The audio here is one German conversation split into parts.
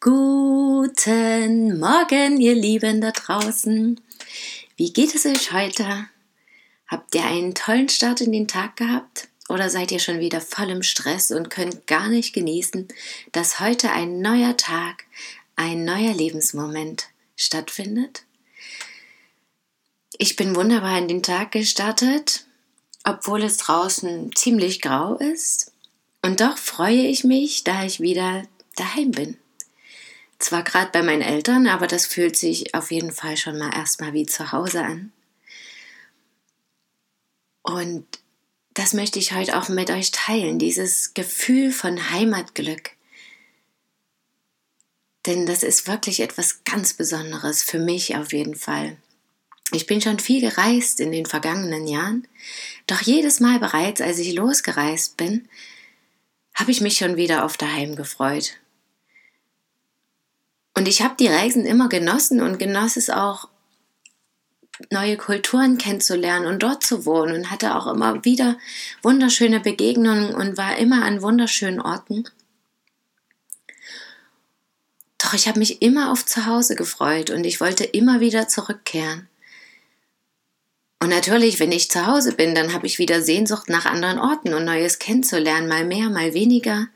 Guten Morgen, ihr Lieben da draußen. Wie geht es euch heute? Habt ihr einen tollen Start in den Tag gehabt? Oder seid ihr schon wieder voll im Stress und könnt gar nicht genießen, dass heute ein neuer Tag, ein neuer Lebensmoment stattfindet? Ich bin wunderbar in den Tag gestartet, obwohl es draußen ziemlich grau ist. Und doch freue ich mich, da ich wieder daheim bin. Zwar gerade bei meinen Eltern, aber das fühlt sich auf jeden Fall schon mal erstmal wie zu Hause an. Und das möchte ich heute auch mit euch teilen, dieses Gefühl von Heimatglück. Denn das ist wirklich etwas ganz Besonderes für mich auf jeden Fall. Ich bin schon viel gereist in den vergangenen Jahren, doch jedes Mal bereits, als ich losgereist bin, habe ich mich schon wieder auf daheim gefreut. Und ich habe die Reisen immer genossen und genoss es auch, neue Kulturen kennenzulernen und dort zu wohnen und hatte auch immer wieder wunderschöne Begegnungen und war immer an wunderschönen Orten. Doch ich habe mich immer auf Zuhause gefreut und ich wollte immer wieder zurückkehren. Und natürlich, wenn ich zu Hause bin, dann habe ich wieder Sehnsucht nach anderen Orten und Neues kennenzulernen, mal mehr, mal weniger.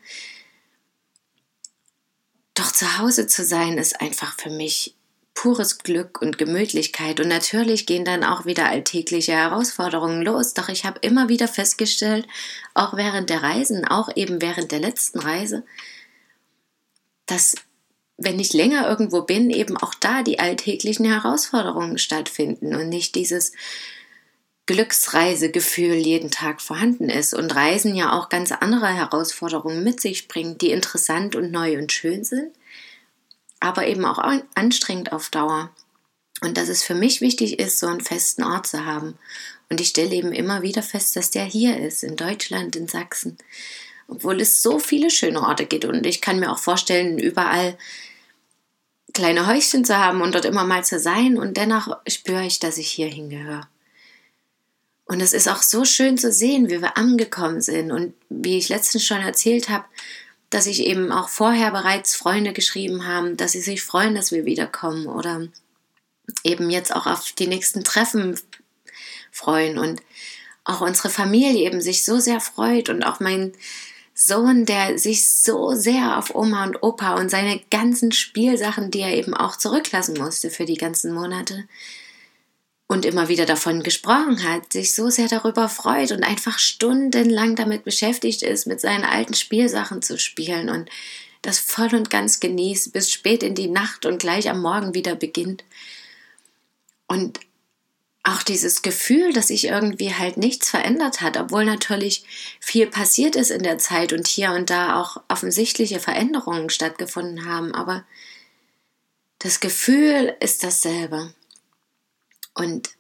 Doch zu Hause zu sein ist einfach für mich pures Glück und Gemütlichkeit. Und natürlich gehen dann auch wieder alltägliche Herausforderungen los. Doch ich habe immer wieder festgestellt, auch während der Reisen, auch eben während der letzten Reise, dass wenn ich länger irgendwo bin, eben auch da die alltäglichen Herausforderungen stattfinden und nicht dieses Glücksreisegefühl jeden Tag vorhanden ist und Reisen ja auch ganz andere Herausforderungen mit sich bringt, die interessant und neu und schön sind, aber eben auch anstrengend auf Dauer. Und dass es für mich wichtig ist, so einen festen Ort zu haben. Und ich stelle eben immer wieder fest, dass der hier ist, in Deutschland, in Sachsen. Obwohl es so viele schöne Orte gibt. Und ich kann mir auch vorstellen, überall kleine Häuschen zu haben und dort immer mal zu sein. Und dennoch spüre ich, dass ich hier hingehöre. Und es ist auch so schön zu sehen, wie wir angekommen sind. Und wie ich letztens schon erzählt habe, dass sich eben auch vorher bereits Freunde geschrieben haben, dass sie sich freuen, dass wir wiederkommen oder eben jetzt auch auf die nächsten Treffen freuen und auch unsere Familie eben sich so sehr freut und auch mein Sohn, der sich so sehr auf Oma und Opa und seine ganzen Spielsachen, die er eben auch zurücklassen musste für die ganzen Monate, und immer wieder davon gesprochen hat, sich so sehr darüber freut und einfach stundenlang damit beschäftigt ist, mit seinen alten Spielsachen zu spielen und das voll und ganz genießt, bis spät in die Nacht und gleich am Morgen wieder beginnt. Und auch dieses Gefühl, dass sich irgendwie halt nichts verändert hat, obwohl natürlich viel passiert ist in der Zeit und hier und da auch offensichtliche Veränderungen stattgefunden haben, aber das Gefühl ist dasselbe. Und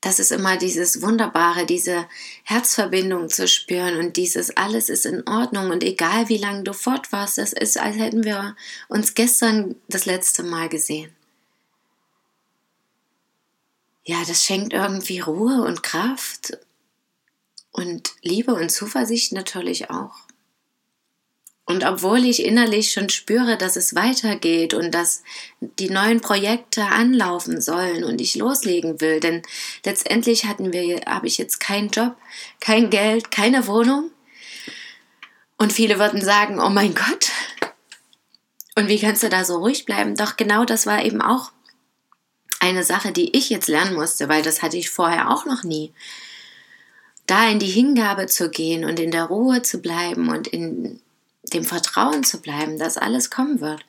das ist immer dieses Wunderbare, diese Herzverbindung zu spüren und dieses alles ist in Ordnung und egal wie lange du fort warst, das ist, als hätten wir uns gestern das letzte Mal gesehen. Ja, das schenkt irgendwie Ruhe und Kraft und Liebe und Zuversicht natürlich auch. Und obwohl ich innerlich schon spüre, dass es weitergeht und dass die neuen Projekte anlaufen sollen und ich loslegen will, denn letztendlich hatten wir, habe ich jetzt keinen Job, kein Geld, keine Wohnung. Und viele würden sagen, oh mein Gott, und wie kannst du da so ruhig bleiben? Doch genau das war eben auch eine Sache, die ich jetzt lernen musste, weil das hatte ich vorher auch noch nie. Da in die Hingabe zu gehen und in der Ruhe zu bleiben und in dem Vertrauen zu bleiben, dass alles kommen wird.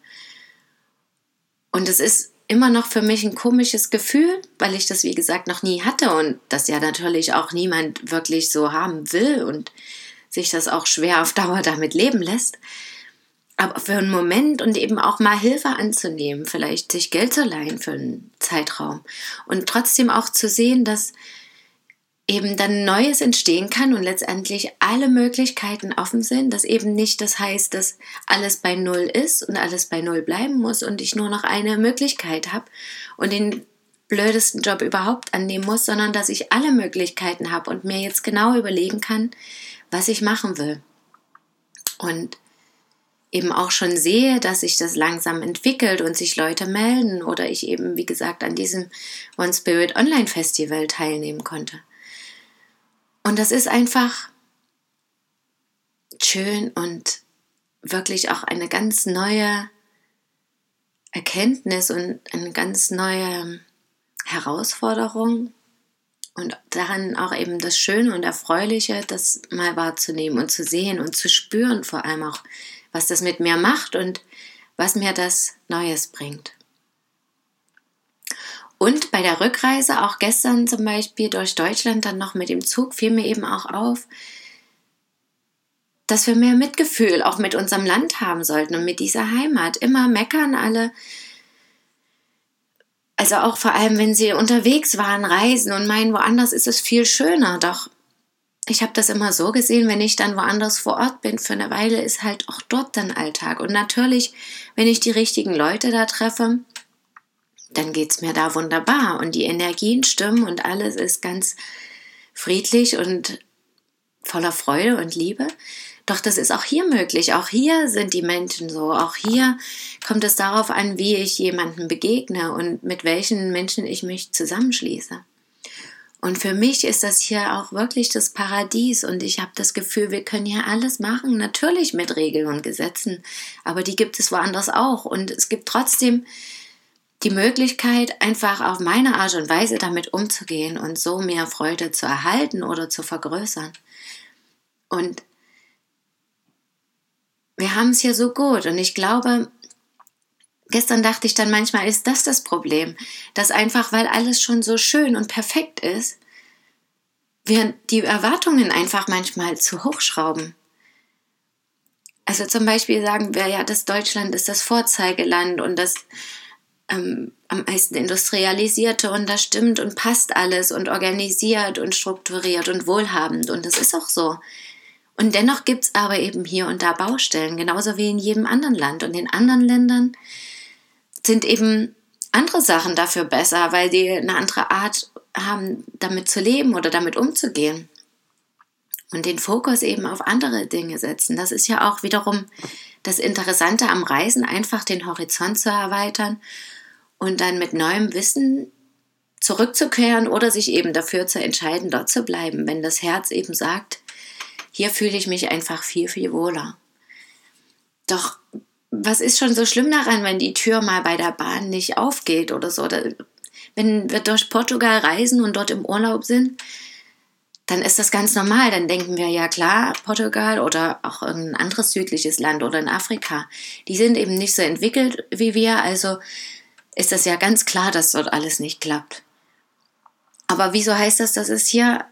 Und es ist immer noch für mich ein komisches Gefühl, weil ich das, wie gesagt, noch nie hatte und das ja natürlich auch niemand wirklich so haben will und sich das auch schwer auf Dauer damit leben lässt. Aber für einen Moment und eben auch mal Hilfe anzunehmen, vielleicht sich Geld zu leihen für einen Zeitraum und trotzdem auch zu sehen, dass eben dann Neues entstehen kann und letztendlich alle Möglichkeiten offen sind, dass eben nicht das heißt, dass alles bei Null ist und alles bei Null bleiben muss und ich nur noch eine Möglichkeit habe und den blödesten Job überhaupt annehmen muss, sondern dass ich alle Möglichkeiten habe und mir jetzt genau überlegen kann, was ich machen will. Und eben auch schon sehe, dass sich das langsam entwickelt und sich Leute melden oder ich eben, wie gesagt, an diesem One Spirit Online Festival teilnehmen konnte. Und das ist einfach schön und wirklich auch eine ganz neue Erkenntnis und eine ganz neue Herausforderung und daran auch eben das Schöne und Erfreuliche, das mal wahrzunehmen und zu sehen und zu spüren, vor allem auch, was das mit mir macht und was mir das Neues bringt. Und bei der Rückreise, auch gestern zum Beispiel durch Deutschland dann noch mit dem Zug, fiel mir eben auch auf, dass wir mehr Mitgefühl auch mit unserem Land haben sollten und mit dieser Heimat. Immer meckern alle. Also auch vor allem, wenn sie unterwegs waren, reisen und meinen, woanders ist es viel schöner. Doch ich habe das immer so gesehen, wenn ich dann woanders vor Ort bin für eine Weile, ist halt auch dort dann Alltag. Und natürlich, wenn ich die richtigen Leute da treffe, dann geht es mir da wunderbar und die Energien stimmen und alles ist ganz friedlich und voller Freude und Liebe. Doch das ist auch hier möglich. Auch hier sind die Menschen so. Auch hier kommt es darauf an, wie ich jemanden begegne und mit welchen Menschen ich mich zusammenschließe. Und für mich ist das hier auch wirklich das Paradies. Und ich habe das Gefühl, wir können hier alles machen, natürlich mit Regeln und Gesetzen, aber die gibt es woanders auch. Und es gibt trotzdem die Möglichkeit, einfach auf meine Art und Weise damit umzugehen und so mehr Freude zu erhalten oder zu vergrößern. Und wir haben es hier so gut. Und ich glaube, gestern dachte ich dann manchmal, ist das das Problem, dass einfach, weil alles schon so schön und perfekt ist, wir die Erwartungen einfach manchmal zu hoch schrauben. Also zum Beispiel sagen wir ja, das Deutschland ist das Vorzeigeland und das ähm, am meisten industrialisierte und das stimmt und passt alles und organisiert und strukturiert und wohlhabend und das ist auch so. Und dennoch gibt es aber eben hier und da Baustellen, genauso wie in jedem anderen Land. Und in anderen Ländern sind eben andere Sachen dafür besser, weil die eine andere Art haben, damit zu leben oder damit umzugehen. Und den Fokus eben auf andere Dinge setzen. Das ist ja auch wiederum das Interessante am Reisen, einfach den Horizont zu erweitern und dann mit neuem Wissen zurückzukehren oder sich eben dafür zu entscheiden, dort zu bleiben, wenn das Herz eben sagt, hier fühle ich mich einfach viel, viel wohler. Doch was ist schon so schlimm daran, wenn die Tür mal bei der Bahn nicht aufgeht oder so? Wenn wir durch Portugal reisen und dort im Urlaub sind, dann ist das ganz normal. Dann denken wir, ja klar, Portugal oder auch irgendein anderes südliches Land oder in Afrika, die sind eben nicht so entwickelt wie wir, also ist das ja ganz klar, dass dort alles nicht klappt. Aber wieso heißt das, dass es hier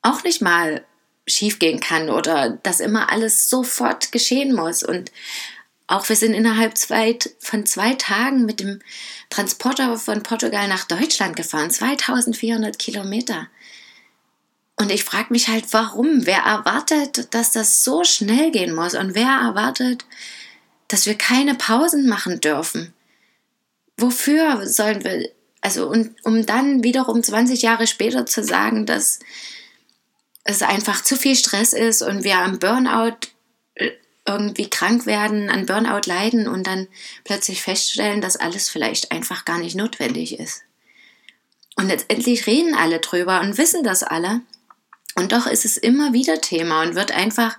auch nicht mal schiefgehen kann oder dass immer alles sofort geschehen muss? Und auch wir sind innerhalb zwei, von zwei Tagen mit dem Transporter von Portugal nach Deutschland gefahren, 2400 Kilometer. Und ich frage mich halt, warum? Wer erwartet, dass das so schnell gehen muss? Und wer erwartet, dass wir keine Pausen machen dürfen? wofür sollen wir, also und um dann wiederum 20 Jahre später zu sagen, dass es einfach zu viel Stress ist und wir am Burnout äh, irgendwie krank werden, an Burnout leiden und dann plötzlich feststellen, dass alles vielleicht einfach gar nicht notwendig ist. Und letztendlich reden alle drüber und wissen das alle. Und doch ist es immer wieder Thema und wird einfach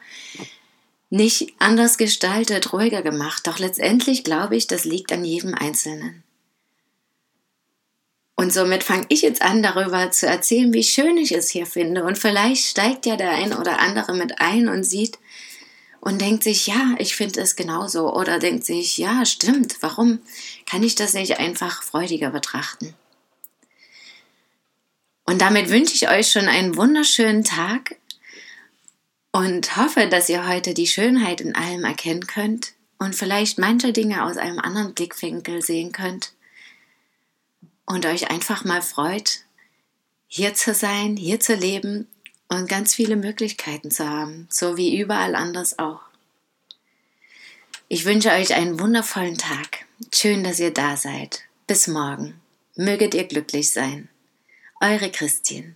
nicht anders gestaltet, ruhiger gemacht. Doch letztendlich glaube ich, das liegt an jedem Einzelnen. Und somit fange ich jetzt an, darüber zu erzählen, wie schön ich es hier finde. Und vielleicht steigt ja der ein oder andere mit ein und sieht und denkt sich, ja, ich finde es genauso. Oder denkt sich, ja, stimmt, warum kann ich das nicht einfach freudiger betrachten? Und damit wünsche ich euch schon einen wunderschönen Tag und hoffe, dass ihr heute die Schönheit in allem erkennen könnt und vielleicht manche Dinge aus einem anderen Blickwinkel sehen könnt und euch einfach mal freut, hier zu sein, hier zu leben und ganz viele Möglichkeiten zu haben, so wie überall anders auch. Ich wünsche euch einen wundervollen Tag. Schön, dass ihr da seid. Bis morgen. Möget ihr glücklich sein. Eure Christine.